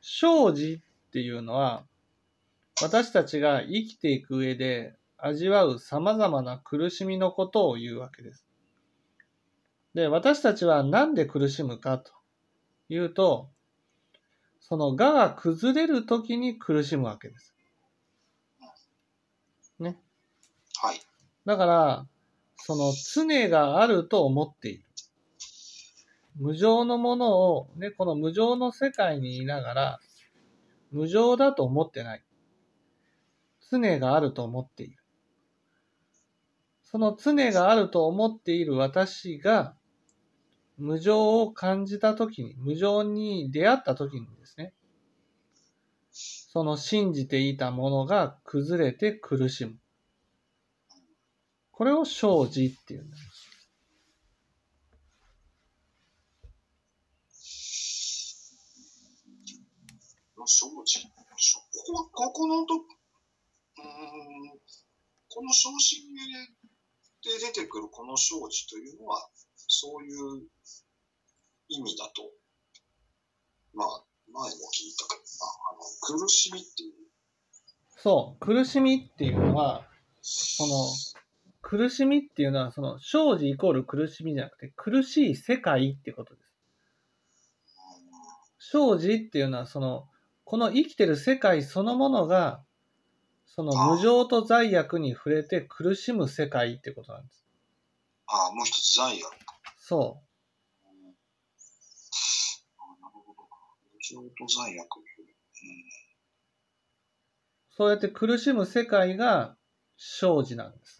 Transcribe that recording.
生じっていうのは、私たちが生きていく上で味わう様々な苦しみのことを言うわけです。で、私たちはなんで苦しむかというと、その我が崩れるときに苦しむわけです。ね。はい。だから、その常があると思っている。無常のものを、ね、この無常の世界にいながら、無常だと思ってない。常があると思っている。その常があると思っている私が、無常を感じたときに、無常に出会ったときにですね、その信じていたものが崩れて苦しむ。これを生じっていうんです。の生じ。しょここ、ここのと、うん、この昇進で出てくるこの生じというのは、そういう意味だと、まあ、前も聞いたけどな、あの、苦しみっていう、そう、苦しみっていうのは、その、苦しみっていうのは、その、生じイコール苦しみじゃなくて、苦しい世界ってことです。生じっていうのは、その、この生きてる世界そのものが、その無常と罪悪に触れて苦しむ世界ってことなんです。ああ、もう一つ罪悪。そあなるほど。無常と罪悪。う。そうやって苦しむ世界が生じなんです。